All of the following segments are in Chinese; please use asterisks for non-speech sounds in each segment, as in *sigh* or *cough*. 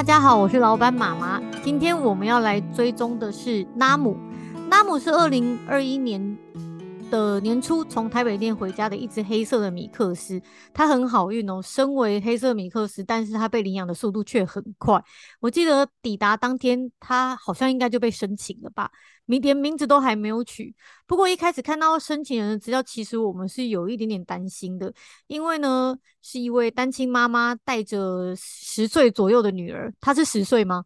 大家好，我是老板妈妈。今天我们要来追踪的是拉姆。拉姆是二零二一年的年初从台北店回家的一只黑色的米克斯，它很好运哦。身为黑色米克斯，但是它被领养的速度却很快。我记得抵达当天，它好像应该就被申请了吧，连名字都还没有取。不过一开始看到申请人的资料，其实我们是有一点点担心的，因为呢是一位单亲妈妈带着十岁左右的女儿，她是十岁吗？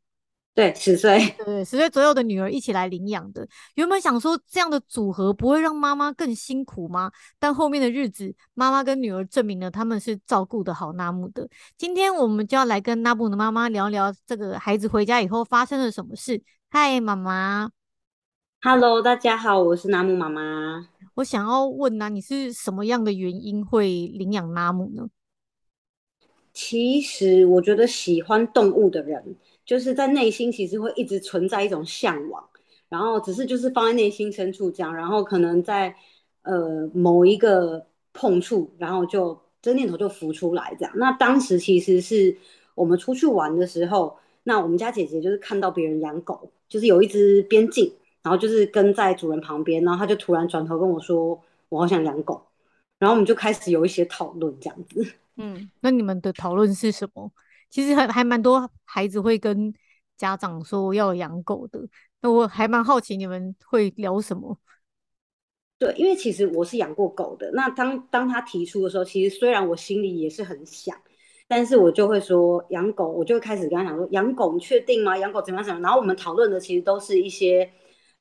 对，十岁，*laughs* 对，十岁左右的女儿一起来领养的。原本想说这样的组合不会让妈妈更辛苦吗？但后面的日子，妈妈跟女儿证明了他们是照顾得好纳木的。今天我们就要来跟纳木的妈妈聊聊这个孩子回家以后发生了什么事。嗨，妈妈，Hello，大家好，我是纳木妈妈。我想要问啊，你是什么样的原因会领养纳木呢？其实我觉得喜欢动物的人。就是在内心其实会一直存在一种向往，然后只是就是放在内心深处这样，然后可能在呃某一个碰触，然后就这念头就浮出来这样。那当时其实是我们出去玩的时候，那我们家姐姐就是看到别人养狗，就是有一只边境，然后就是跟在主人旁边，然后她就突然转头跟我说：“我好想养狗。”然后我们就开始有一些讨论这样子。嗯，那你们的讨论是什么？其实还还蛮多孩子会跟家长说要养狗的，那我还蛮好奇你们会聊什么？对，因为其实我是养过狗的。那当当他提出的时候，其实虽然我心里也是很想，但是我就会说养狗，我就会开始跟他讲说养狗，你确定吗？养狗怎么样怎么样？然后我们讨论的其实都是一些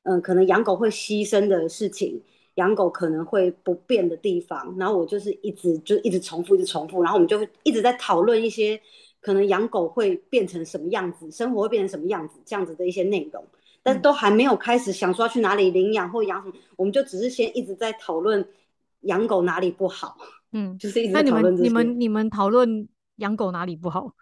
嗯、呃，可能养狗会牺牲的事情，养狗可能会不便的地方。然后我就是一直就一直重复，一直重复，然后我们就会一直在讨论一些。可能养狗会变成什么样子，生活会变成什么样子，这样子的一些内容，但是都还没有开始想说要去哪里领养或养什么，我们就只是先一直在讨论养狗哪里不好，嗯，就是一直在讨论。那你们你们你们讨论养狗哪里不好？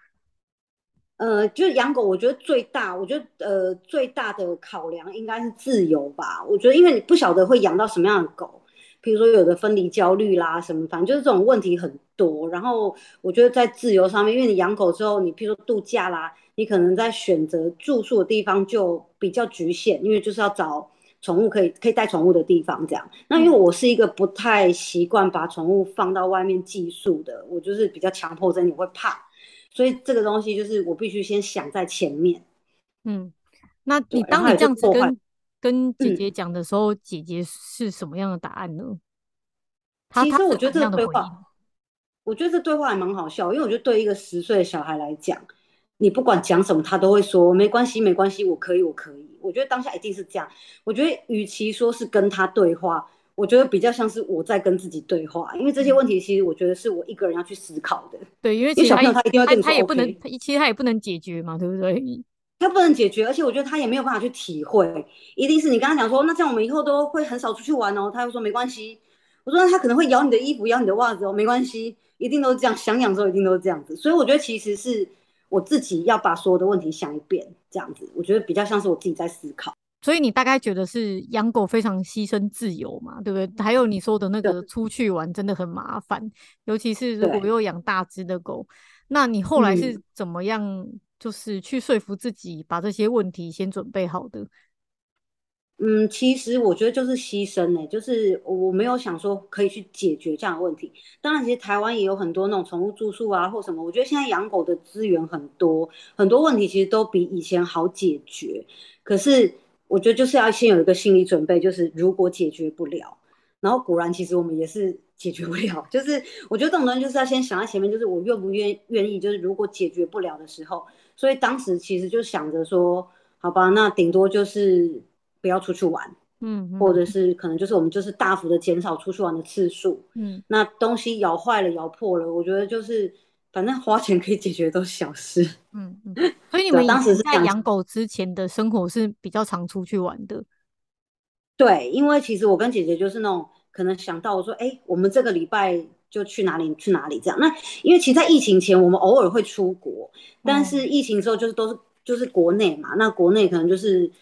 呃，就是养狗，我觉得最大，我觉得呃最大的考量应该是自由吧。我觉得因为你不晓得会养到什么样的狗。比如说有的分离焦虑啦，什么反正就是这种问题很多。然后我觉得在自由上面，因为你养狗之后，你譬如说度假啦，你可能在选择住宿的地方就比较局限，因为就是要找宠物可以可以带宠物的地方这样。那因为我是一个不太习惯把宠物放到外面寄宿的，我就是比较强迫症，你会怕，所以这个东西就是我必须先想在前面。嗯，那你当你这样子跟。跟姐姐讲的时候，嗯，姐姐是什么样的答案呢？其实我觉得这个对话，我觉得这对话还蛮好笑，因为我觉得对一个十岁的小孩来讲，你不管讲什么，他都会说没关系，没关系，我可以，我可以。我觉得当下一定是这样。我觉得与其说是跟他对话，我觉得比较像是我在跟自己对话，因为这些问题其实我觉得是我一个人要去思考的。对，因为小朋友他一定要跟你说，他也不能，其实他也不能解决嘛，对不对？*laughs* 他不能解决，而且我觉得他也没有办法去体会。一定是你跟他讲说，那这样我们以后都会很少出去玩哦。他又说没关系。我说那他可能会咬你的衣服，咬你的袜子哦，没关系，一定都是这样。想养的时候一定都是这样子。所以我觉得其实是我自己要把所有的问题想一遍，这样子，我觉得比较像是我自己在思考。所以你大概觉得是养狗非常牺牲自由嘛，对不对？还有你说的那个出去玩真的很麻烦，尤其是如果又养大只的狗，那你后来是怎么样？嗯就是去说服自己把这些问题先准备好的。嗯，其实我觉得就是牺牲呢、欸，就是我没有想说可以去解决这样的问题。当然，其实台湾也有很多那种宠物住宿啊，或什么。我觉得现在养狗的资源很多，很多问题其实都比以前好解决。可是我觉得就是要先有一个心理准备，就是如果解决不了，然后果然其实我们也是解决不了。就是我觉得这种东西就是要先想在前面，就是我愿不愿愿意，就是如果解决不了的时候。所以当时其实就想着说，好吧，那顶多就是不要出去玩，嗯，嗯，或者是可能就是我们就是大幅的减少出去玩的次数，嗯，那东西咬坏了、咬破了，我觉得就是反正花钱可以解决都是小事，嗯嗯。所以你们当时是在养狗之前的生活是比较常出去玩的，对，因为其实我跟姐姐就是那种可能想到我说，哎，我们这个礼拜。就去哪里去哪里这样。那因为其实，在疫情前，我们偶尔会出国，但是疫情之后就是都是就是国内嘛。那国内可能就是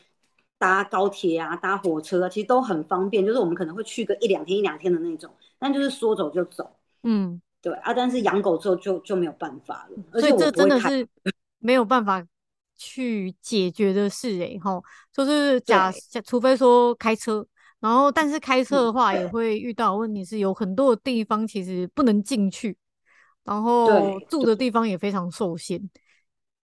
搭高铁啊，搭火车啊，其实都很方便。就是我们可能会去个一两天一两天的那种，但就是说走就走。嗯，对啊。但是养狗之后就就没有办法了。而且我这真的是没有办法去解决的事诶、欸，吼，就是假假，除非说开车，然后但是开车的话也会遇到问题，是有很多的地方其实不能进去，然后住的地方也非常受限。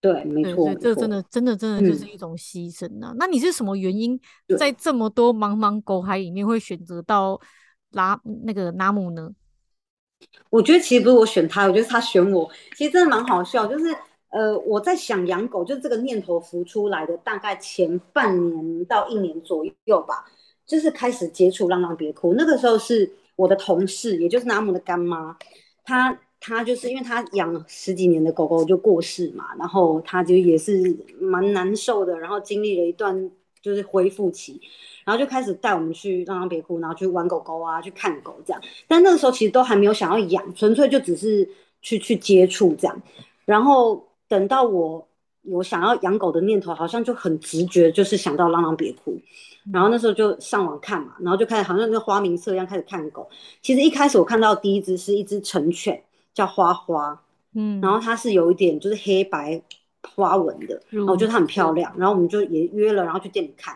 对，没错，这真的真的真的就是一种牺牲呐、啊嗯。那你是什么原因在这么多茫茫狗海里面会选择到拉那个拉姆呢？我觉得其实不是我选他，我觉得他选我。其实真的蛮好笑，就是呃，我在想养狗，就是这个念头浮出来的大概前半年到一年左右吧，就是开始接触浪浪别哭。那个时候是我的同事，也就是纳姆的干妈，她。她就是因为她养了十几年的狗狗就过世嘛，然后她就也是蛮难受的，然后经历了一段就是恢复期，然后就开始带我们去浪浪别哭，然后去玩狗狗啊，去看狗这样。但那个时候其实都还没有想要养，纯粹就只是去去接触这样。然后等到我有想要养狗的念头，好像就很直觉，就是想到浪浪别哭。然后那时候就上网看嘛，然后就开始好像跟花名册一样开始看狗。其实一开始我看到第一只是一只成犬。叫花花，嗯，然后它是有一点就是黑白花纹的，然后我觉得它很漂亮，然后我们就也约了，然后去店里看，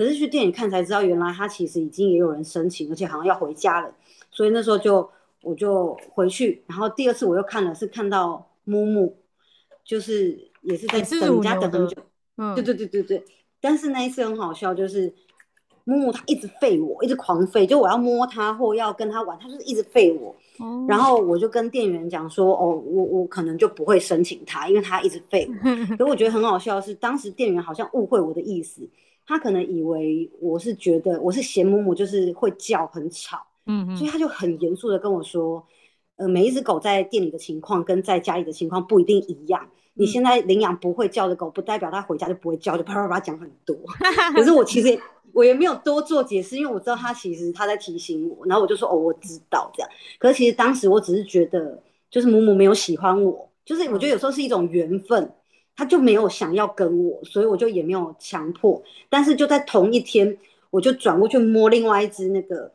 可是去店里看才知道，原来他其实已经也有人申请，而且好像要回家了，所以那时候就我就回去，然后第二次我又看了，是看到木木，就是也是在等人家等很久，嗯，对对对对对，但是那一次很好笑，就是木木他一直吠我，一直狂吠，就我要摸他或要跟他玩，他就是一直吠我。然后我就跟店员讲说，哦，我我可能就不会申请他，因为他一直吠我。*laughs* 可我觉得很好笑的是，当时店员好像误会我的意思，他可能以为我是觉得我是嫌母母就是会叫很吵，嗯，所以他就很严肃的跟我说，呃，每一只狗在店里的情况跟在家里的情况不一定一样。你现在领养不会叫的狗，不代表它回家就不会叫，就啪啪啪讲很多。*laughs* 可是我其实。我也没有多做解释，因为我知道他其实他在提醒我，然后我就说哦，我知道这样。可是其实当时我只是觉得，就是母母没有喜欢我，就是我觉得有时候是一种缘分，他就没有想要跟我，所以我就也没有强迫。但是就在同一天，我就转过去摸另外一只那个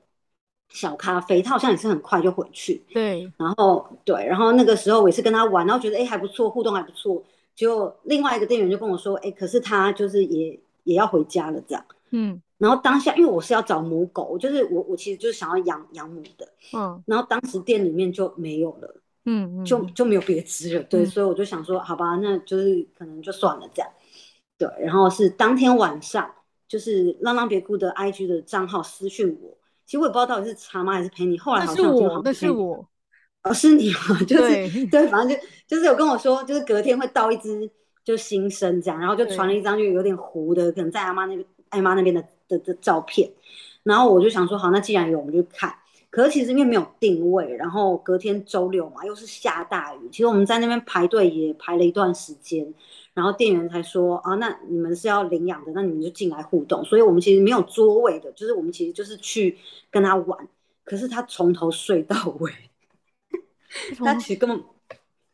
小咖啡，他好像也是很快就回去。对，然后对，然后那个时候我也是跟他玩，然后觉得哎还不错，互动还不错。就另外一个店员就跟我说，哎，可是他就是也也要回家了这样。嗯。然后当下，因为我是要找母狗，就是我我其实就是想要养养母的，嗯，然后当时店里面就没有了，嗯，就就没有别只了，对、嗯，所以我就想说，好吧，那就是可能就算了这样，对。然后是当天晚上，就是浪浪别哭的 IG 的账号私讯我，其实我也不知道到底是查妈还是陪你，后来好像我好像是我，哦，是你吗？*laughs* 就是对，对，反正就就是有跟我说，就是隔天会到一只就新生这样，然后就传了一张就有点糊的，可能在阿妈那边艾妈那边的。的的照片，然后我就想说，好，那既然有，我们就看。可是其实因为没有定位，然后隔天周六嘛，又是下大雨，其实我们在那边排队也排了一段时间，然后店员才说，啊，那你们是要领养的，那你们就进来互动。所以我们其实没有座位的，就是我们其实就是去跟他玩。可是他从头睡到尾，他其实根本，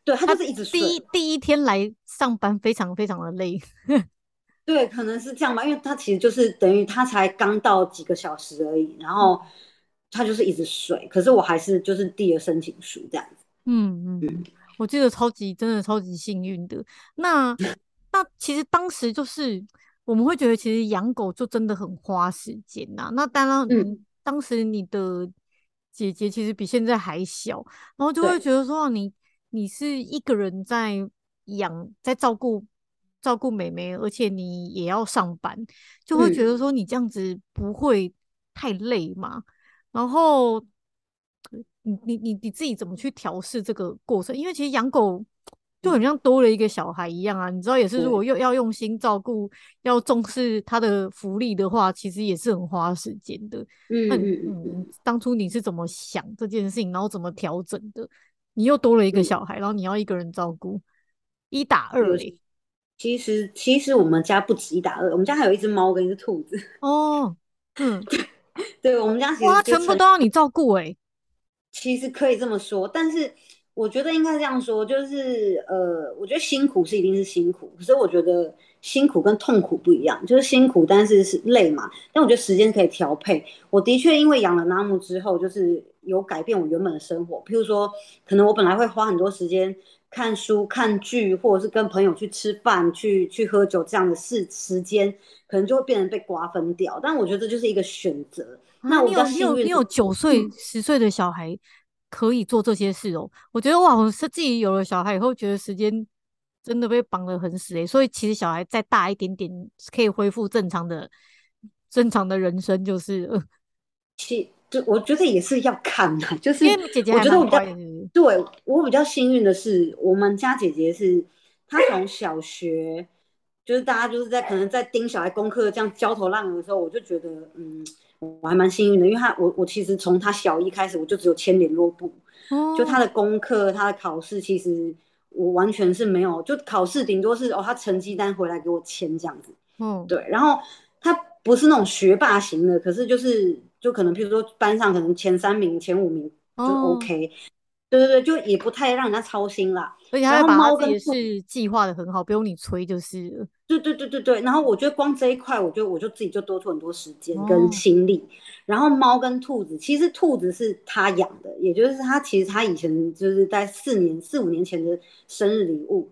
对，他就是一直睡。第一第一天来上班，非常非常的累。*laughs* 对，可能是这样吧，因为他其实就是等于他才刚到几个小时而已，然后他就是一直睡，可是我还是就是递了申请书这样子。嗯嗯，我记得超级真的超级幸运的。那 *laughs* 那其实当时就是我们会觉得，其实养狗就真的很花时间呐。那当然，嗯，当时你的姐姐其实比现在还小，然后就会觉得说，你你是一个人在养，在照顾。照顾妹妹，而且你也要上班，就会觉得说你这样子不会太累嘛？嗯、然后你你你你自己怎么去调试这个过程？因为其实养狗就很像多了一个小孩一样啊！你知道，也是如果又要用心照顾，要重视它的福利的话，其实也是很花时间的。嗯嗯嗯。当初你是怎么想这件事情，然后怎么调整的？你又多了一个小孩，嗯、然后你要一个人照顾，一打二嘞。其实，其实我们家不止一打二，我们家还有一只猫跟一只兔子。哦，嗯，*laughs* *laughs* 对，我们家其实全部都要你照顾哎。其实可以这么说，但是我觉得应该这样说，就是呃，我觉得辛苦是一定是辛苦，可是我觉得辛苦跟痛苦不一样，就是辛苦，但是是累嘛。但我觉得时间可以调配。我的确因为养了纳木之后，就是有改变我原本的生活。譬如说，可能我本来会花很多时间。看书、看剧，或者是跟朋友去吃饭、去去喝酒这样的事时间，可能就会变成被瓜分掉。但我觉得这就是一个选择。啊、那我比较幸运，你有你有九岁、十岁的小孩可以做这些事哦。嗯、我觉得哇，我是自己有了小孩以后，觉得时间真的被绑得很死诶。所以其实小孩再大一点点，可以恢复正常的正常的人生，就是。呃其就我觉得也是要看的，就是因为姐姐，我觉得我比较对我比较幸运的是，我们家姐姐是她从小学，就是大家就是在可能在盯小孩功课这样焦头烂额的时候，我就觉得嗯，我还蛮幸运的，因为她我我其实从她小一开始我就只有签联络簿，哦、就她的功课、她的考试，其实我完全是没有，就考试顶多是哦，她成绩单回来给我签这样子，嗯，对，然后她不是那种学霸型的，可是就是。就可能，譬如说班上可能前三名、前五名就 OK，、哦、对对对，就也不太让人家操心啦。而且他把自己是计划的很好，不用你催就是。对对对对对，然后我觉得光这一块，我就我就自己就多出很多时间跟心力。哦、然后猫跟兔子，其实兔子是他养的，也就是他其实他以前就是在四年四五年前的生日礼物。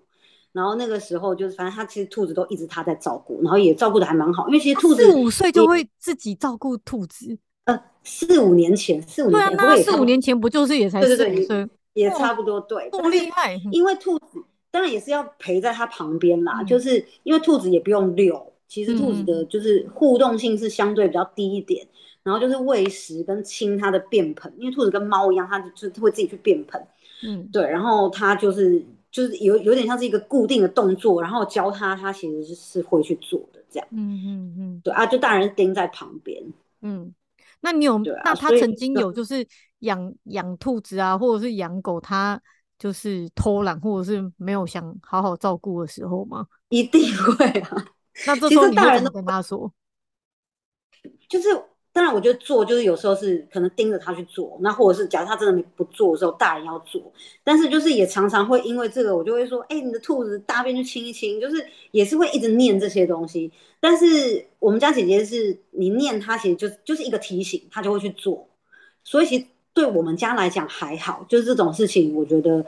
然后那个时候就是，反正他其实兔子都一直他在照顾，然后也照顾的还蛮好，因为其实兔子四五岁就会自己照顾兔子。呃，四五年前，四五年前，那四五年前不就是也才四五岁，也差不多对，这么厉害。因为兔子当然也是要陪在它旁边啦，就是因为兔子也不用遛，其实兔子的就是互动性是相对比较低一点，然后就是喂食跟清它的便盆，因为兔子跟猫一样，它就是会自己去便盆，嗯，对，然后它就是就是有有点像是一个固定的动作，然后教它，它其实是会去做的这样，嗯嗯嗯，对啊，就大人盯在旁边，嗯。那你有？啊、那他曾经有就是养养兔子啊，或者是养狗，他就是偷懒，或者是没有想好好照顾的时候吗？一定会啊。那这时候你会怎么跟他说？就是。当然，我觉得做就是有时候是可能盯着他去做，那或者是假如他真的没不做的时候，大人要做。但是就是也常常会因为这个，我就会说，哎、欸，你的兔子大便就清一清，就是也是会一直念这些东西。但是我们家姐姐是，你念她其实就就是一个提醒，她就会去做。所以其实对我们家来讲还好，就是这种事情，我觉得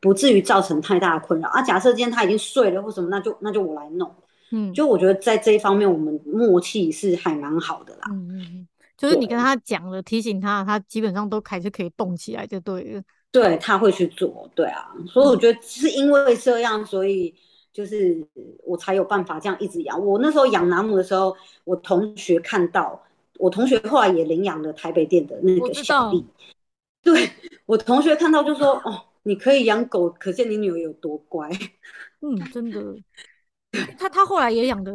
不至于造成太大的困扰。啊，假设今天他已经睡了或什么，那就那就我来弄。嗯，就我觉得在这一方面，我们默契是还蛮好的啦。嗯嗯，就是你跟他讲了，提醒他，他基本上都还是可以动起来，就对了。对，他会去做，对啊。所以我觉得是因为这样，所以就是我才有办法这样一直养。我那时候养南姆的时候，我同学看到，我同学后来也领养了台北店的那个小丽。对，我同学看到就说：“哦，你可以养狗，可见你女儿有多乖。*laughs* ”嗯，真的。他他后来也养的，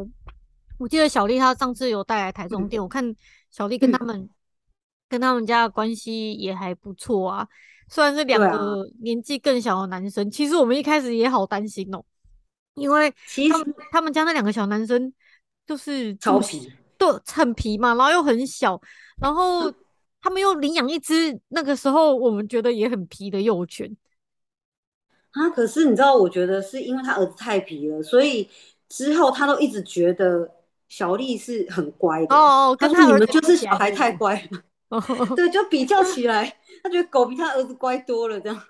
我记得小丽她上次有带来台中店，嗯、我看小丽跟他们、嗯、跟他们家的关系也还不错啊。虽然是两个年纪更小的男生，啊、其实我们一开始也好担心哦、喔，因为其实他们家那两个小男生就是超皮，对，很皮嘛，然后又很小，然后他们又领养一只那个时候我们觉得也很皮的幼犬。啊！可是你知道，我觉得是因为他儿子太皮了，所以之后他都一直觉得小丽是很乖的。哦哦，跟他儿子就是小孩太乖了。哦，*laughs* 对，就比较起来，他觉得狗比他儿子乖多了，这样。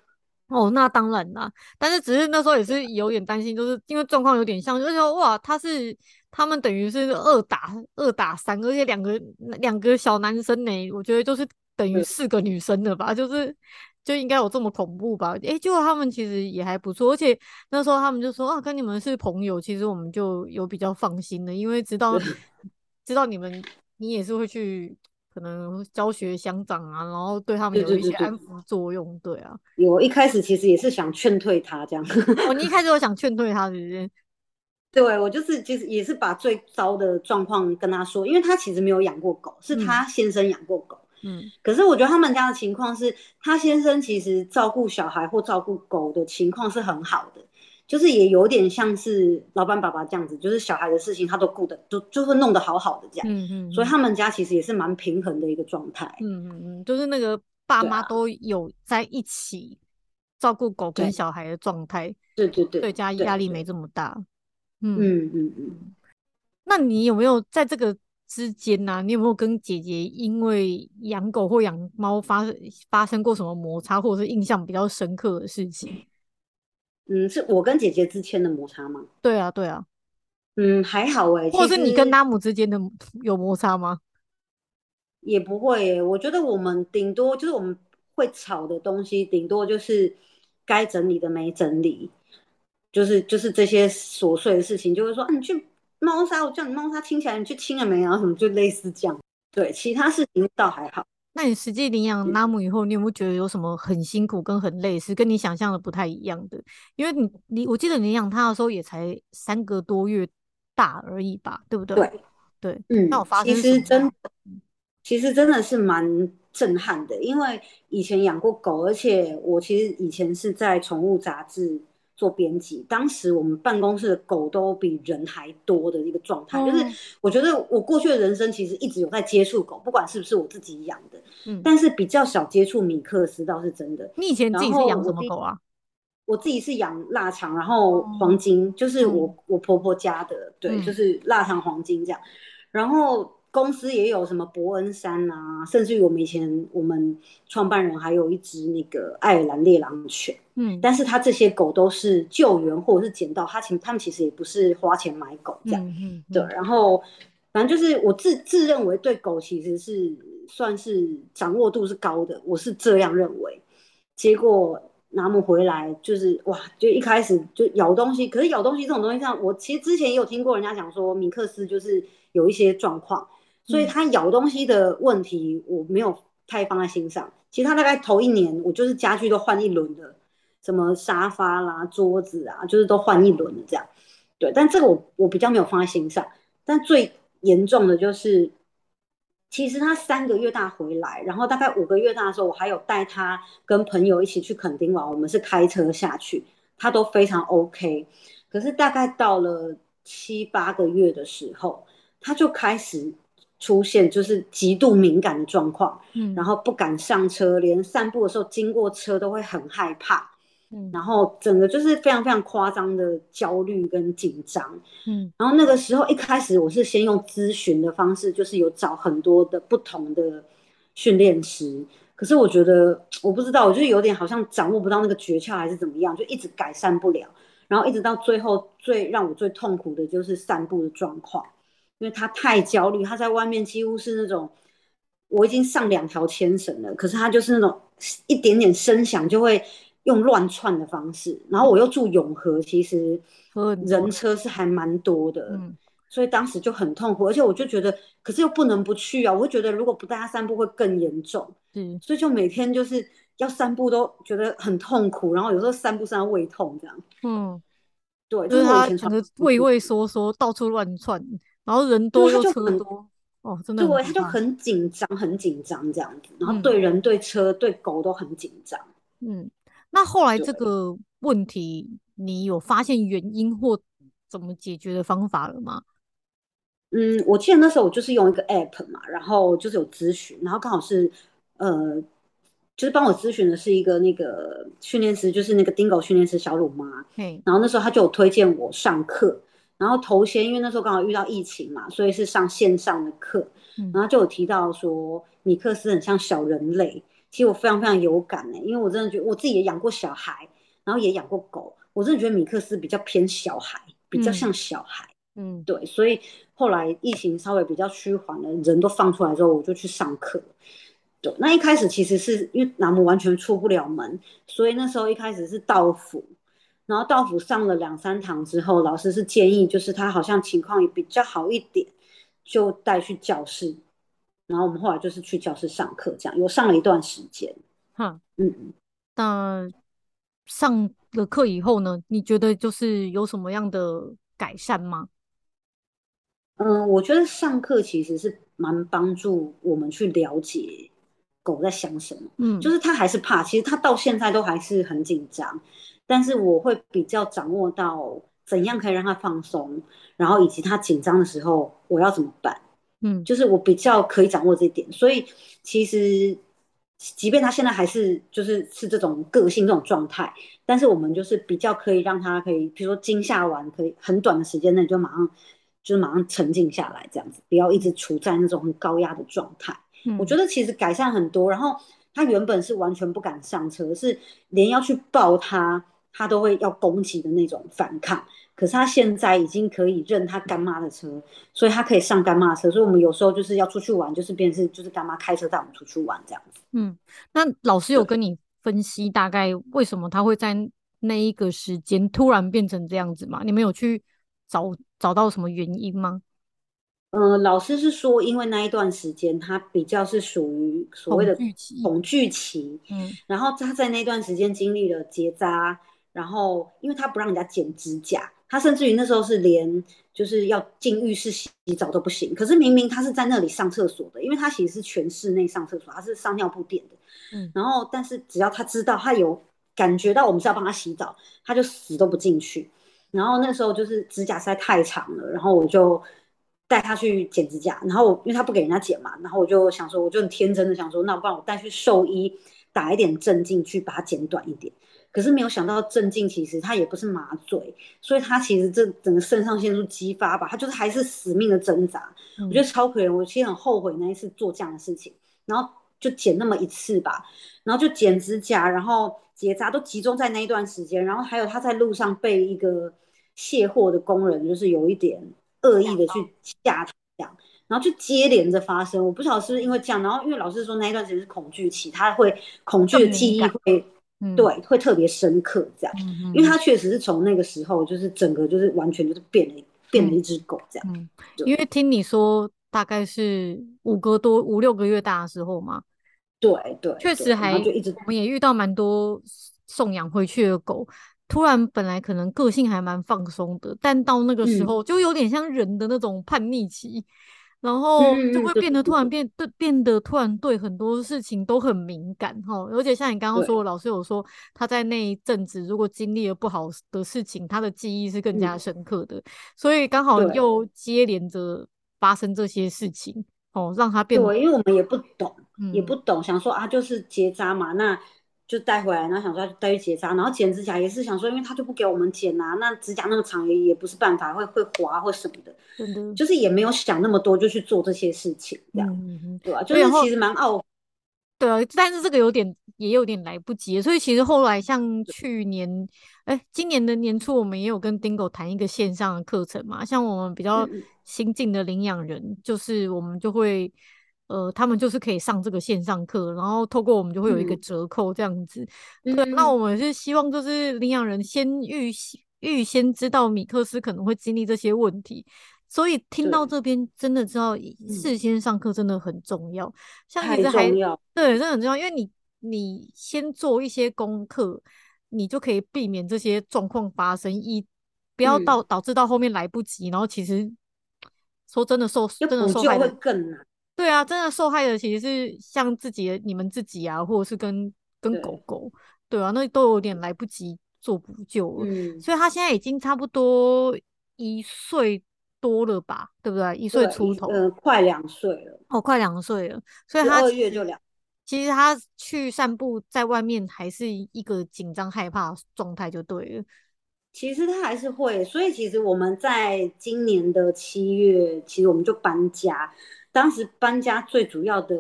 哦，那当然啦。但是只是那时候也是有点担心，就是因为状况有点像，就是说哇，他是他们等于是二打二打三，而且两个两个小男生呢，我觉得就是等于四个女生了吧，就是。就应该有这么恐怖吧？诶、欸，结果他们其实也还不错，而且那时候他们就说啊，跟你们是朋友，其实我们就有比较放心的，因为知道 *laughs* 知道你们你也是会去可能教学乡长啊，然后对他们有一些安抚作用，对，啊。有一开始其实也是想劝退他这样，我、*laughs* 哦、你一开始我想劝退他，是不是？对，我就是其实也是把最糟的状况跟他说，因为他其实没有养过狗，是他先生养过狗。嗯嗯，可是我觉得他们家的情况是，他先生其实照顾小孩或照顾狗的情况是很好的，就是也有点像是老板爸爸这样子，就是小孩的事情他都顾得，就就会弄得好好的这样。嗯嗯。所以他们家其实也是蛮平衡的一个状态。嗯嗯嗯，就是那个爸妈都有在一起照顾狗跟小孩的状态。对对对。对家压力没这么大。嗯嗯嗯嗯。那你有没有在这个？之间呐、啊，你有没有跟姐姐因为养狗或养猫发发生过什么摩擦，或者是印象比较深刻的事情？嗯，是我跟姐姐之间的摩擦吗？对啊，对啊。嗯，还好哎、欸。或者是你跟拉姆之间的有摩擦吗？也不会耶、欸。我觉得我们顶多就是我们会吵的东西，顶多就是该整理的没整理，就是就是这些琐碎的事情，就会说啊，你去猫砂，我叫你猫砂清起来，你去清了没啊？什么就类似这样。对，其他事情倒还好。那你实际领养拉姆以后，你有没有觉得有什么很辛苦跟很累，是跟你想象的不太一样的？因为你你我记得你领养它的时候也才三个多月大而已吧，对不对？对对，嗯，那我发现其实真其实真的是蛮震撼的，因为以前养过狗，而且我其实以前是在宠物杂志。做编辑，当时我们办公室的狗都比人还多的一个状态，嗯、就是我觉得我过去的人生其实一直有在接触狗，不管是不是我自己养的，嗯，但是比较少接触米克斯，倒是真的。你以前自己是养什么狗啊？我自己是养腊肠，然后黄金，嗯、就是我我婆婆家的，对，嗯、就是腊肠黄金这样，然后。公司也有什么伯恩山啊，甚至于我们以前我们创办人还有一只那个爱尔兰猎狼犬，嗯，但是他这些狗都是救援或者是捡到，他其他们其实也不是花钱买狗这样，嗯嗯嗯、对，然后反正就是我自自认为对狗其实是算是掌握度是高的，我是这样认为，结果拿姆回来就是哇，就一开始就咬东西，可是咬东西这种东西上，我其实之前也有听过人家讲说米克斯就是有一些状况。所以他咬东西的问题，我没有太放在心上。其实他大概头一年，我就是家具都换一轮的，什么沙发啦、桌子啊，就是都换一轮的这样。对，但这个我我比较没有放在心上。但最严重的就是，其实他三个月大回来，然后大概五个月大的时候，我还有带他跟朋友一起去垦丁玩，我们是开车下去，他都非常 OK。可是大概到了七八个月的时候，他就开始。出现就是极度敏感的状况，嗯，然后不敢上车，连散步的时候经过车都会很害怕，嗯，然后整个就是非常非常夸张的焦虑跟紧张，嗯，然后那个时候一开始我是先用咨询的方式，就是有找很多的不同的训练师，可是我觉得我不知道，我就有点好像掌握不到那个诀窍还是怎么样，就一直改善不了，然后一直到最后最让我最痛苦的就是散步的状况。因为他太焦虑，他在外面几乎是那种，我已经上两条牵绳了，可是他就是那种一点点声响就会用乱窜的方式。然后我又住永和，其实人车是还蛮多的，嗯，所以当时就很痛苦，而且我就觉得，可是又不能不去啊，我会觉得如果不带他散步会更严重，嗯，所以就每天就是要散步都觉得很痛苦，然后有时候散步散到胃痛这样，嗯，对，就是他整个畏畏缩缩，到处乱窜。然后人多又车多，哦，真的对，他就很紧张，很紧张这样子。然后对人、对车、对狗都很紧张。嗯，那后来这个问题，你有发现原因或怎么解决的方法了吗？嗯，我记得那时候我就是用一个 app 嘛，然后就是有咨询，然后刚好是呃，就是帮我咨询的是一个那个训练师，就是那个 Dingo 训练师小鲁妈。嘿，然后那时候他就有推荐我上课。然后头先，因为那时候刚好遇到疫情嘛，所以是上线上的课，嗯、然后就有提到说米克斯很像小人类。其实我非常非常有感呢，因为我真的觉得我自己也养过小孩，然后也养过狗，我真的觉得米克斯比较偏小孩，比较像小孩。嗯，对，所以后来疫情稍微比较趋缓了，人都放出来之后，我就去上课。对，那一开始其实是因为南木完全出不了门，所以那时候一开始是到府。然后道府上了两三堂之后，老师是建议，就是他好像情况也比较好一点，就带去教室。然后我们后来就是去教室上课，这样有上了一段时间。哈，嗯，那上了课以后呢？你觉得就是有什么样的改善吗？嗯，我觉得上课其实是蛮帮助我们去了解狗在想什么。嗯，就是他还是怕，其实他到现在都还是很紧张。但是我会比较掌握到怎样可以让他放松，然后以及他紧张的时候我要怎么办，嗯，就是我比较可以掌握这一点。所以其实，即便他现在还是就是是这种个性这种状态，但是我们就是比较可以让他可以，比如说惊吓完可以很短的时间内就马上就是马上沉静下来，这样子不要一直处在那种很高压的状态。嗯，我觉得其实改善很多。然后他原本是完全不敢上车，是连要去抱他。他都会要攻击的那种反抗。可是他现在已经可以认他干妈的车，所以他可以上干妈的车。所以我们有时候就是要出去玩，就是变成就是干妈开车带我们出去玩这样子。嗯，那老师有跟你分析大概为什么他会在那一个时间突然变成这样子吗？你们有去找找到什么原因吗？嗯、呃，老师是说，因为那一段时间他比较是属于所谓的恐惧期，嗯，然后他在那段时间经历了结扎，然后因为他不让人家剪指甲，他甚至于那时候是连就是要进浴室洗澡都不行。可是明明他是在那里上厕所的，因为他其实是全室内上厕所，他是上尿布垫的，嗯，然后但是只要他知道他有感觉到我们是要帮他洗澡，他就死都不进去。然后那时候就是指甲实在太长了，然后我就。带他去剪指甲，然后因为他不给人家剪嘛，然后我就想说，我就很天真的想说，那不然我带去兽医打一点针进去把它剪短一点。可是没有想到镇静其实他也不是麻醉，所以他其实这整个肾上腺素激发吧，他就是还是死命的挣扎。嗯、我觉得超可怜，我其实很后悔那一次做这样的事情，然后就剪那么一次吧，然后就剪指甲，然后结扎都集中在那一段时间，然后还有他在路上被一个卸货的工人就是有一点。恶意的去吓他，这样，然后就接连着发生。我不晓得是不是因为这样，然后因为老师说那一段时间是恐惧期，他会恐惧的记忆会，嗯、对，会特别深刻，这样。嗯、因为他确实是从那个时候，就是整个就是完全就是变了，嗯、变了一只狗这样。嗯、因为听你说大概是五个多五六个月大的时候嘛，对对，确实还就一直，我们也遇到蛮多送养回去的狗。突然，本来可能个性还蛮放松的，但到那个时候就有点像人的那种叛逆期，嗯、然后就会变得突然变对，变得突然对很多事情都很敏感哈。而且像你刚刚说，老师有说他在那一阵子如果经历了不好的事情，他的记忆是更加深刻的，嗯、所以刚好又接连着发生这些事情哦，让他变得。对，因为我们也不懂，嗯、也不懂，想说啊，就是结扎嘛，那。就带回来，然后想说要带去结扎，然后剪指甲也是想说，因为他就不给我们剪啊，那指甲那么长也也不是办法，会会滑或什么的，嗯、就是也没有想那么多就去做这些事情，这样，嗯、对吧、啊？就是其实蛮懊，对啊，但是这个有点也有点来不及，所以其实后来像去年，哎对，今年的年初我们也有跟 Dingo 谈一个线上的课程嘛，像我们比较新进的领养人，嗯、就是我们就会。呃，他们就是可以上这个线上课，然后透过我们就会有一个折扣这样子。嗯、对，那我们是希望就是领养人先预预先知道米克斯可能会经历这些问题，所以听到这边真的知道事先上课真的很重要。嗯、像你这还对，真的很重要，因为你你先做一些功课，你就可以避免这些状况发生，一不要到、嗯、导致到后面来不及，然后其实说真的受真的受害的会更难。对啊，真的受害的其实是像自己的你们自己啊，或者是跟跟狗狗，对，对啊，那都有点来不及做补救了。嗯，所以他现在已经差不多一岁多了吧，对不对？一岁出头，呃，快两岁了。哦，快两岁了，所以他二月就两。其实他去散步，在外面还是一个紧张害怕状态，就对了。其实他还是会，所以其实我们在今年的七月，其实我们就搬家。当时搬家最主要的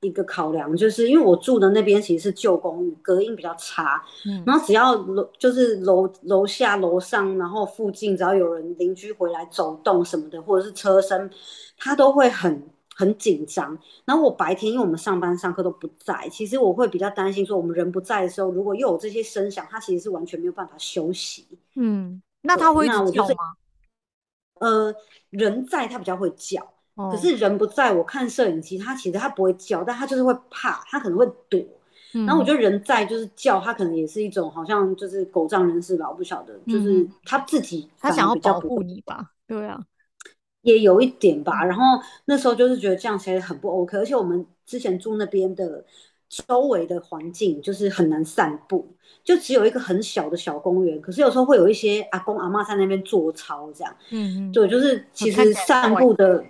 一个考量，就是因为我住的那边其实是旧公寓，隔音比较差。嗯，然后只要楼就是楼楼下楼上，然后附近只要有人邻居回来走动什么的，或者是车声，他都会很很紧张。然后我白天因为我们上班上课都不在，其实我会比较担心说我们人不在的时候，如果又有这些声响，他其实是完全没有办法休息。嗯，那他会叫吗？呃，人在他比较会叫。可是人不在，我看摄影机，他其实他不会叫，但他就是会怕，他可能会躲。嗯、然后我觉得人在就是叫，他可能也是一种好像就是狗仗人势吧，我不晓得，就是他自己他想要保护你吧？对啊，也有一点吧。然后那时候就是觉得这样其实很不 OK，而且我们之前住那边的周围的环境就是很难散步，就只有一个很小的小公园，可是有时候会有一些阿公阿妈在那边做操这样。嗯嗯，对，就是其实散步的。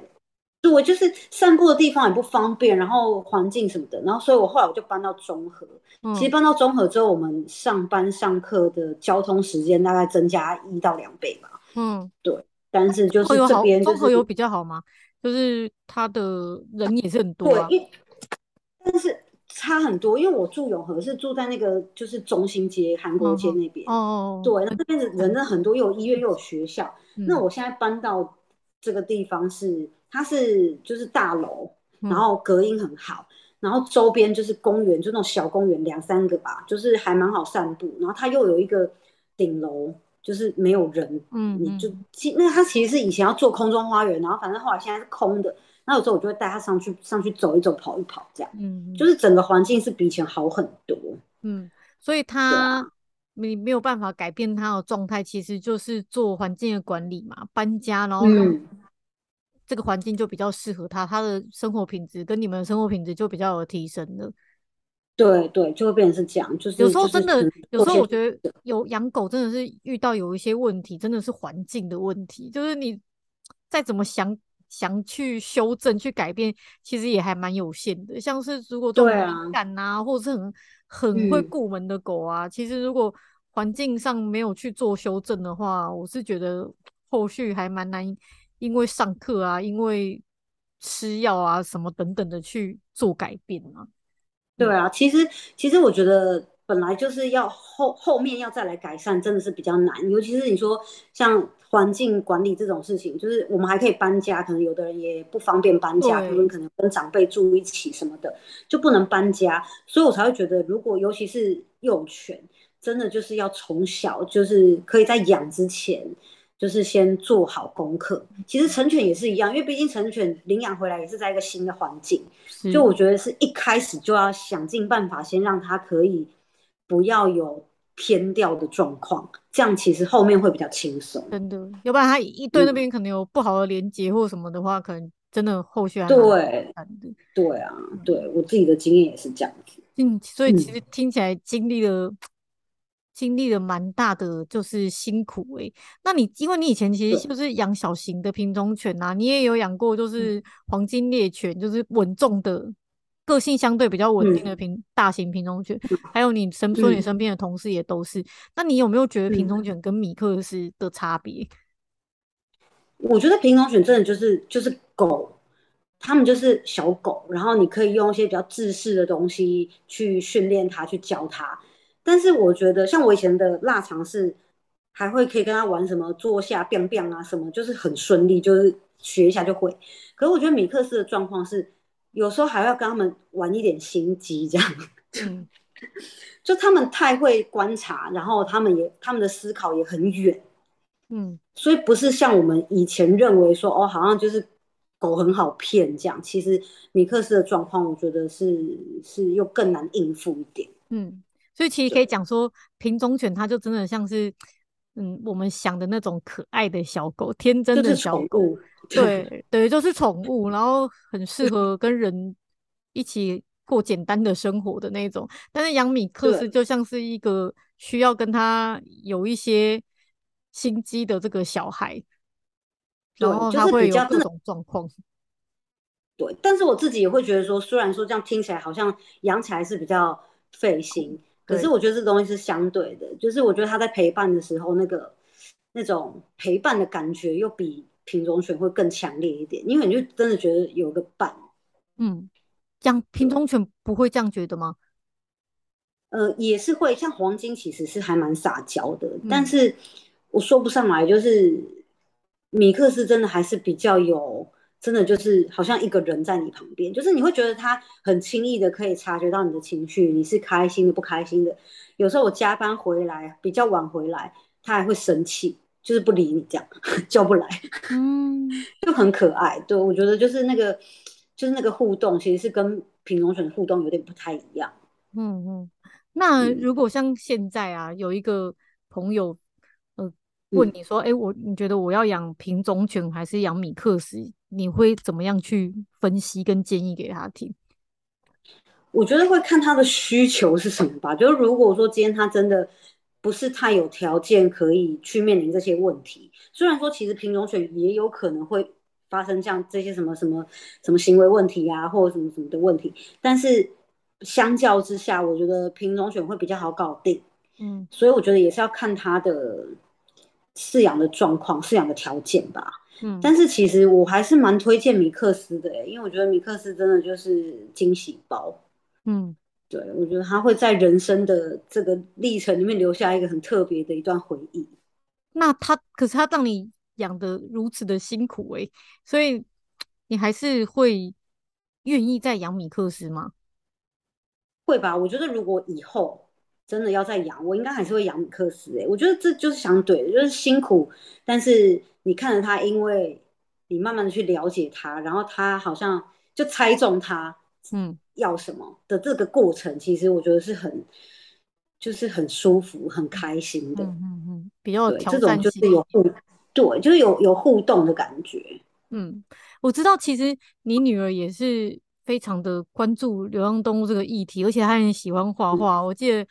对，就是散步的地方也不方便，然后环境什么的，然后所以我后来我就搬到中和。嗯、其实搬到中和之后，我们上班上课的交通时间大概增加一到两倍吧。嗯，对。但是就是这边、就是、中和有比较好吗？就是它的人也是很多、啊。对，但是差很多，因为我住永和是住在那个就是中心街韩国街那边哦，对，那这边的人很多，又有医院又有学校。嗯、那我现在搬到这个地方是，它是就是大楼，然后隔音很好，嗯、然后周边就是公园，就那种小公园两三个吧，就是还蛮好散步。然后它又有一个顶楼，就是没有人，嗯，你就其那它其实是以前要做空中花园，然后反正后来现在是空的。那有时候我就会带他上去，上去走一走，跑一跑，这样，嗯，就是整个环境是比以前好很多，嗯，所以他没没有办法改变它的状态，其实就是做环境的管理嘛，搬家，然后这个环境就比较适合他，他的生活品质跟你们的生活品质就比较有提升了，对对，就会变成是这样，就是有时候真的，有时候我觉得有养狗真的是遇到有一些问题，真的是环境的问题，就是你再怎么想。想去修正、去改变，其实也还蛮有限的。像是如果这种敏感啊，啊或者是很很会顾门的狗啊，嗯、其实如果环境上没有去做修正的话，我是觉得后续还蛮难，因为上课啊，因为吃药啊什么等等的去做改变啊。对啊，其实其实我觉得。本来就是要后后面要再来改善，真的是比较难。尤其是你说像环境管理这种事情，就是我们还可以搬家，可能有的人也不方便搬家，可能可能跟长辈住一起什么的，就不能搬家。所以我才会觉得，如果尤其是幼犬，真的就是要从小就是可以在养之前，就是先做好功课。其实成犬也是一样，因为毕竟成犬领养回来也是在一个新的环境，就我觉得是一开始就要想尽办法，先让它可以。不要有偏掉的状况，这样其实后面会比较轻松。真的，要不然它一对那边可能有不好的连接或什么的话，嗯、可能真的后续还蛮对对啊，对我自己的经验也是这样子。嗯，所以其实听起来经历了、嗯、经历了蛮大的就是辛苦诶、欸。那你因为你以前其实就是养小型的品种犬啊，你也有养过就是黄金猎犬，就是稳重的。个性相对比较稳定的品、嗯、大型品种犬，还有你身说你身边的同事也都是、嗯。那你有没有觉得品种犬跟米克斯的差别？我觉得品种犬真的就是就是狗，他们就是小狗，然后你可以用一些比较自式的东西去训练它，去教它。但是我觉得像我以前的腊肠是还会可以跟他玩什么坐下 biang biang 啊什么，就是很顺利，就是学一下就会。可是我觉得米克斯的状况是。有时候还要跟他们玩一点心机，这样，*laughs* 嗯，就他们太会观察，然后他们也他们的思考也很远，嗯，所以不是像我们以前认为说哦，好像就是狗很好骗这样。其实米克斯的状况，我觉得是是又更难应付一点，嗯，所以其实可以讲说，品种犬它就真的像是，嗯，我们想的那种可爱的小狗，天真的小狗。对 *laughs* 对，就是宠物，然后很适合跟人一起过简单的生活的那种。但是养米克斯就像是一个需要跟他有一些心机的这个小孩，然后他会有各种状况。对，但是我自己也会觉得说，虽然说这样听起来好像养起来是比较费心，可是我觉得这东西是相对的，就是我觉得他在陪伴的时候，那个那种陪伴的感觉又比。品种犬会更强烈一点，因为你就真的觉得有个伴。嗯，养品种犬不会这样觉得吗？呃，也是会，像黄金其实是还蛮撒娇的，嗯，但是我说不上来，就是米克斯真的还是比较有，真的就是好像一个人在你旁边，就是你会觉得他很轻易的可以察觉到你的情绪，你是开心的不开心的。有时候我加班回来比较晚回来，他还会生气。就是不理你这样，*laughs* 叫不来，嗯，*laughs* 就很可爱。对，我觉得就是那个，就是那个互动，其实是跟品种犬互动有点不太一样。嗯嗯。那如果像现在啊，有一个朋友，呃，问你说，哎、我你觉得我要养品种犬还是养米克斯？你会怎么样去分析跟建议给他听？我觉得会看他的需求是什么吧。就是如果说今天他真的。不是太有条件可以去面临这些问题。虽然说，其实品种犬也有可能会发生这样这些什么什么什么行为问题啊，或者什么什么的问题，但是相较之下，我觉得品种犬会比较好搞定。嗯，所以我觉得也是要看他的饲养的状况、饲养的条件吧。嗯，但是其实我还是蛮推荐米克斯的，因为我觉得米克斯真的就是惊喜包。嗯，对，我觉得他会在人生的这个历程里面留下一个很特别的一段回忆。那他可是他让你养的如此的辛苦诶、欸，所以你还是会愿意再养米克斯吗？会吧，我觉得如果以后真的要再养，我应该还是会养米克斯诶。我觉得这就是想对的，就是辛苦，但是你看着他，因为你慢慢的去了解他，然后他好像就猜中他嗯要什么的这个过程，嗯、其实我觉得是很就是很舒服、很开心的。嗯嗯嗯，比较这种就是有互对，就是有有互动的感觉。嗯，我知道，其实你女儿也是。非常的关注流浪动物这个议题，而且她很喜欢画画。嗯、我记得，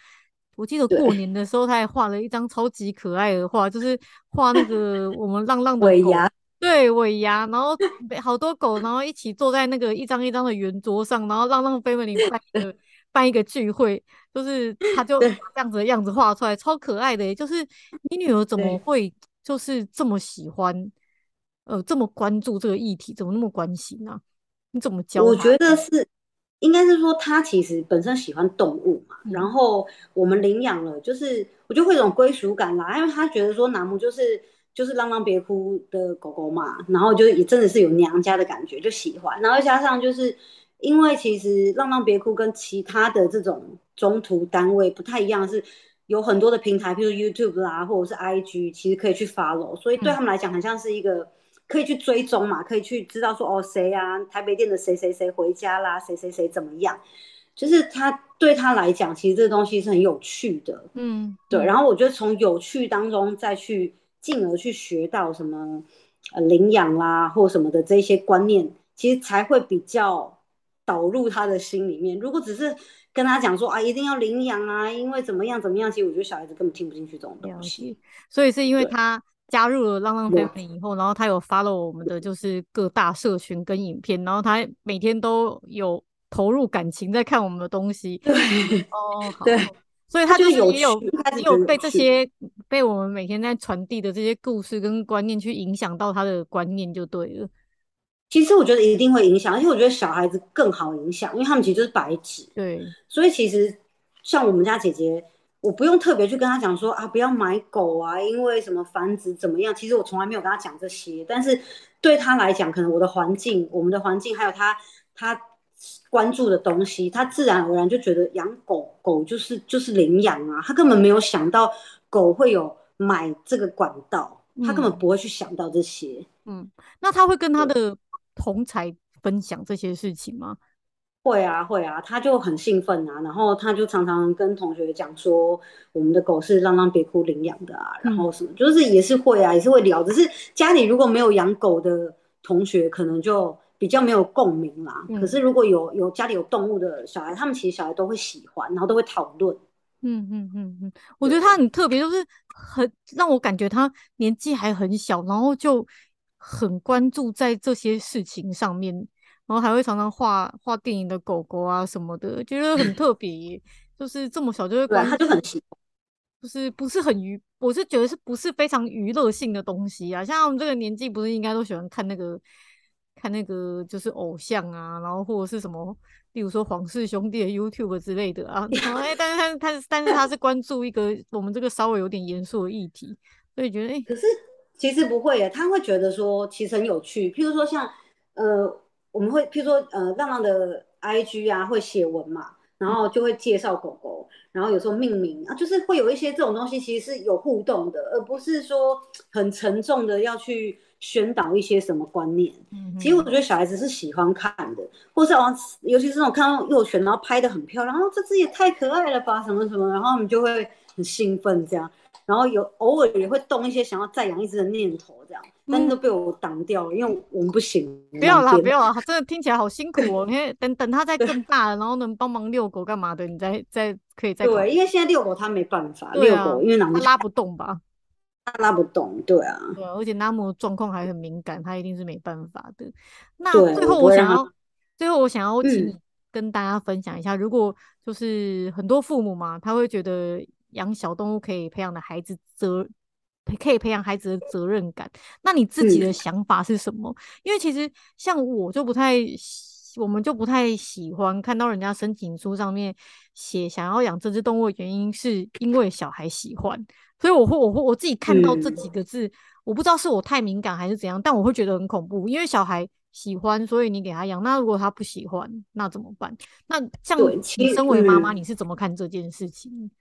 我记得过年的时候，他还画了一张超级可爱的画，就是画那个我们浪浪的尾牙，对尾牙，然后好多狗，然后一起坐在那个一张一张的圆桌上，然后浪浪 family 办一个 *laughs* 办一个聚会，就是他就这样子的样子画出来，超可爱的。就是你女儿怎么会就是这么喜欢，呃，这么关注这个议题，怎么那么关心呢、啊？你怎么教？我觉得是，应该是说他其实本身喜欢动物嘛，嗯、然后我们领养了，就是我就会有种归属感啦，因为他觉得说南木就是就是浪浪别哭的狗狗嘛，然后就也真的是有娘家的感觉，就喜欢，然后加上就是因为其实浪浪别哭跟其他的这种中途单位不太一样，是有很多的平台，譬如 YouTube 啦，或者是 IG，其实可以去 follow，所以对他们来讲，很像是一个。嗯可以去追踪嘛？可以去知道说哦，谁啊？台北店的谁谁谁回家啦？谁谁谁怎么样？就是他对他来讲，其实这个东西是很有趣的。嗯，对。然后我觉得从有趣当中再去进而去学到什么呃领养啦或什么的这些观念，其实才会比较导入他的心里面。如果只是跟他讲说啊，一定要领养啊，因为怎么样怎么样，其实我觉得小孩子根本听不进去这种东西。所以是因为他。加入了浪浪 family 以后，然后他有 follow 我们的就是各大社群跟影片，然后他每天都有投入感情在看我们的东西。对 *laughs* 哦，好，对，所以他就是也有也有被这些被我们每天在传递的这些故事跟观念去影响到他的观念就对了。其实我觉得一定会影响，而且我觉得小孩子更好影响，因为他们其实就是白纸。对，所以其实像我们家姐姐。我不用特别去跟他讲说啊，不要买狗啊，因为什么繁殖怎么样？其实我从来没有跟他讲这些。但是对他来讲，可能我的环境、我们的环境，还有他他关注的东西，他自然而然就觉得养狗狗就是就是领养啊。他根本没有想到狗会有买这个管道，他根本不会去想到这些。嗯，那他会跟他的同才分享这些事情吗？会啊会啊，他就很兴奋啊，然后他就常常跟同学讲说，我们的狗是浪浪别哭领养的啊，然后什么，就是也是会啊，也是会聊，只是家里如果没有养狗的同学，可能就比较没有共鸣啦。嗯、可是如果有有家里有动物的小孩，他们其实小孩都会喜欢，然后都会讨论。嗯嗯嗯嗯，我觉得他很特别，就是很让我感觉他年纪还很小，然后就很关注在这些事情上面。然后还会常常画画电影的狗狗啊什么的，觉得很特别，就是这么小就会关注，他就很喜欢，就是不是很娱，我是觉得是不是非常娱乐性的东西啊？像我们这个年纪，不是应该都喜欢看那个看那个就是偶像啊，然后或者是什么，例如说皇室兄弟的 YouTube 之类的啊。哎，但是他他但是他是关注一个我们这个稍微有点严肃的议题，所以觉得哎，可是其实不会耶，他会觉得说其实很有趣，譬如说像呃。我们会，譬如说，呃，浪浪的 IG 啊，会写文嘛，然后就会介绍狗狗，然后有时候命名啊，就是会有一些这种东西，其实是有互动的，而不是说很沉重的要去宣导一些什么观念。嗯，其实我觉得小孩子是喜欢看的，或是往，尤其是那种看到幼犬，然后拍的很漂亮，然后这只也太可爱了吧，什么什么，然后他们就会很兴奋这样。然后有偶尔也会动一些想要再养一只的念头，这样，都被我挡掉因为我们不行。不要啦，不要啦，真的听起来好辛苦哦。因为等等它再更大了，然后能帮忙遛狗干嘛的，你再再可以再。对，因为现在遛狗它没办法遛、啊、狗，因为它拉不动吧？他拉不动，对啊。对啊，而且拉姆状况还很敏感，他一定是没办法的。那最后我想要，最后我想要请你跟大家分享一下，嗯、如果就是很多父母嘛，他会觉得。养小动物可以培养的孩子责，可以培养孩子的责任感。那你自己的想法是什么？嗯、因为其实像我就不太我们就不太喜欢看到人家申请书上面写想要养这只动物的原因是因为小孩喜欢，所以我会我会我自己看到这几个字，嗯、我不知道是我太敏感还是怎样，但我会觉得很恐怖，因为小孩喜欢，所以你给他养，那如果他不喜欢，那怎么办？那像你身为妈妈，你是怎么看这件事情？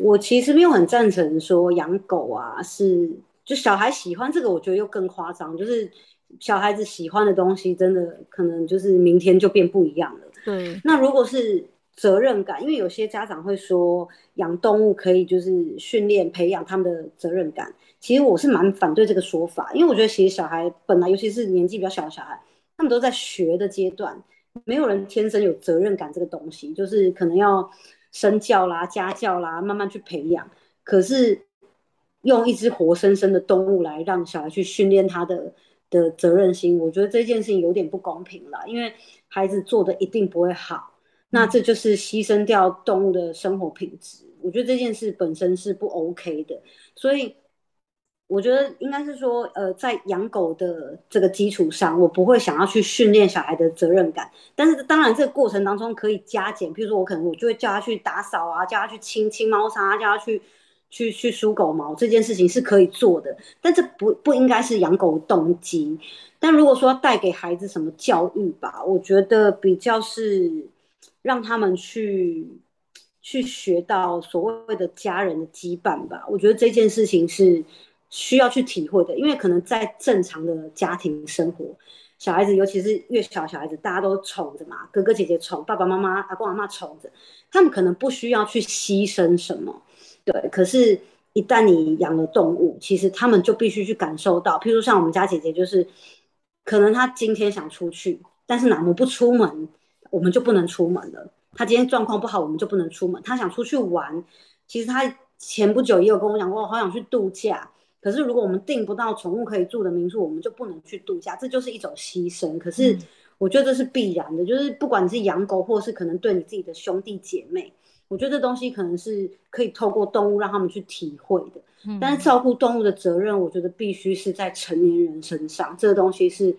我其实没有很赞成说养狗啊，是就小孩喜欢这个，我觉得又更夸张。就是小孩子喜欢的东西，真的可能就是明天就变不一样了。对。那如果是责任感，因为有些家长会说养动物可以就是训练培养他们的责任感，其实我是蛮反对这个说法，因为我觉得其实小孩本来，尤其是年纪比较小的小孩，他们都在学的阶段，没有人天生有责任感这个东西，就是可能要。身教啦、家教啦，慢慢去培养。可是用一只活生生的动物来让小孩去训练他的的责任心，我觉得这件事情有点不公平了。因为孩子做的一定不会好，那这就是牺牲掉动物的生活品质。我觉得这件事本身是不 OK 的，所以。我觉得应该是说，呃，在养狗的这个基础上，我不会想要去训练小孩的责任感。但是当然，这个过程当中可以加减，比如说我可能我就会叫他去打扫啊，叫他去清清猫砂，叫他去去去梳狗毛，这件事情是可以做的。但这不不应该是养狗的动机。但如果说带给孩子什么教育吧，我觉得比较是让他们去去学到所谓的家人的羁绊吧。我觉得这件事情是。需要去体会的，因为可能在正常的家庭生活，小孩子尤其是越小小孩子，大家都宠着嘛，哥哥姐姐宠，爸爸妈妈、阿公阿妈宠着，他们可能不需要去牺牲什么，对。可是，一旦你养了动物，其实他们就必须去感受到，譬如像我们家姐姐，就是可能她今天想出去，但是哪母不出门，我们就不能出门了。她今天状况不好，我们就不能出门。她想出去玩，其实她前不久也有跟我讲过，我好想去度假。可是，如果我们订不到宠物可以住的民宿，我们就不能去度假，这就是一种牺牲。可是，我觉得这是必然的，就是不管你是养狗，或是可能对你自己的兄弟姐妹，我觉得这东西可能是可以透过动物让他们去体会的。但是，照顾动物的责任，我觉得必须是在成年人身上，这个东西是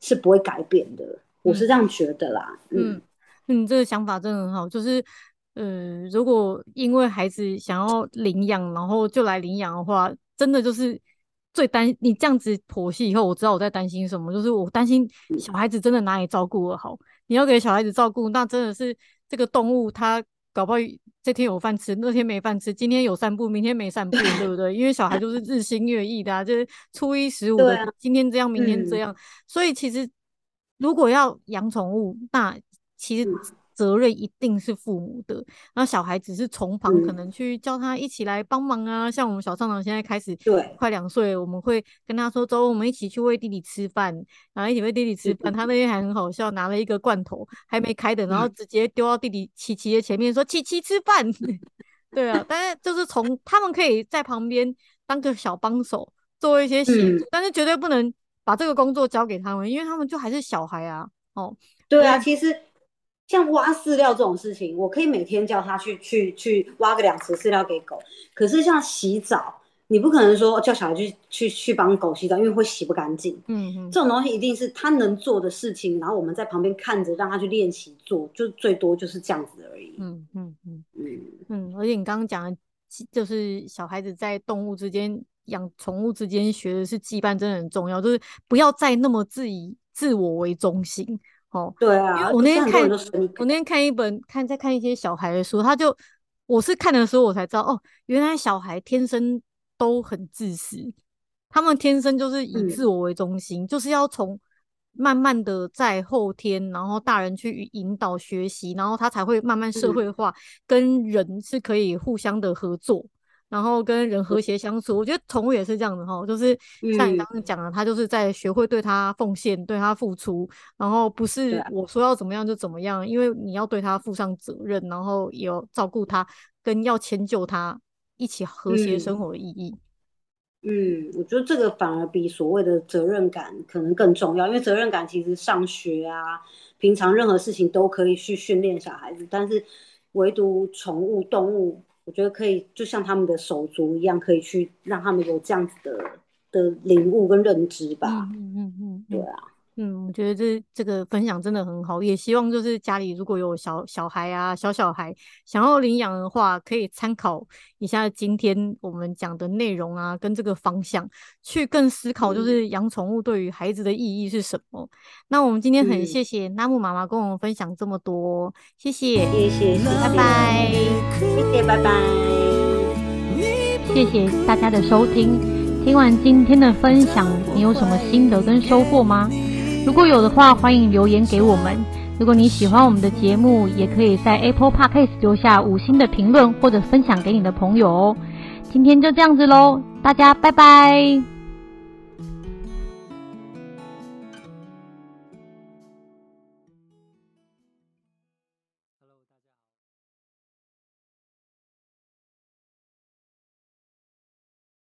是不会改变的。我是这样觉得啦。嗯嗯，这个想法真的很好，就是。呃，如果因为孩子想要领养，然后就来领养的话，真的就是最担你这样子剖析以后，我知道我在担心什么，就是我担心小孩子真的哪里照顾得好。你要给小孩子照顾，那真的是这个动物它搞不好这天有饭吃，那天没饭吃，今天有散步，明天没散步，对不对？因为小孩就是日新月异的啊，就是初一十五的，啊、今天这样，明天这样，嗯、所以其实如果要养宠物，那其实。责任一定是父母的，那小孩只是从旁可能去叫他一起来帮忙啊。嗯、像我们小上长现在开始，对，快两岁，我们会跟他说：“走，我们一起去喂弟弟吃饭。”然后一起喂弟弟吃饭。他那天还很好笑，拿了一个罐头还没开的，然后直接丢到弟弟琪琪的前面，说：“琪琪吃饭。*laughs* ”对啊，但是就是从他们可以在旁边当个小帮手，做一些协助，嗯、但是绝对不能把这个工作交给他们，因为他们就还是小孩啊。哦，对啊，其实。像挖饲料这种事情，我可以每天叫他去去去挖个两次饲料给狗。可是像洗澡，你不可能说叫小孩去去去帮狗洗澡，因为会洗不干净。嗯嗯，这种东西一定是他能做的事情，然后我们在旁边看着，让他去练习做，就最多就是这样子而已。嗯嗯嗯嗯嗯。而且你刚刚讲的，就是小孩子在动物之间养宠物之间学的是羁绊，真的很重要，就是不要再那么自以自我为中心。哦，对啊，因为我那天看，我那天看一本看在看一些小孩的书，他就我是看的时候我才知道，哦，原来小孩天生都很自私，他们天生就是以自我为中心，嗯、就是要从慢慢的在后天，然后大人去引导学习，然后他才会慢慢社会化，嗯、跟人是可以互相的合作。然后跟人和谐相处，我觉得宠物也是这样的哈，就是像你刚刚讲的，它就是在学会对它奉献、对它付出，然后不是我说要怎么样就怎么样，因为你要对它负上责任，然后也要照顾它，跟要迁就它，一起和谐生活的意义。嗯，我觉得这个反而比所谓的责任感可能更重要，因为责任感其实上学啊，平常任何事情都可以去训练小孩子，但是唯独宠物动物。我觉得可以，就像他们的手足一样，可以去让他们有这样子的的领悟跟认知吧。嗯嗯嗯，对啊。嗯，我觉得这这个分享真的很好，也希望就是家里如果有小小孩啊、小小孩想要领养的话，可以参考一下今天我们讲的内容啊，跟这个方向去更思考，就是养宠物对于孩子的意义是什么。嗯、那我们今天很谢谢娜木妈妈跟我们分享这么多，谢谢，谢谢，拜拜，谢谢，拜拜，谢谢大家的收听。听完今天的分享，你有什么心得跟收获吗？如果有的话，欢迎留言给我们。如果你喜欢我们的节目，也可以在 Apple Podcast 留下五星的评论，或者分享给你的朋友哦。今天就这样子喽，大家拜拜。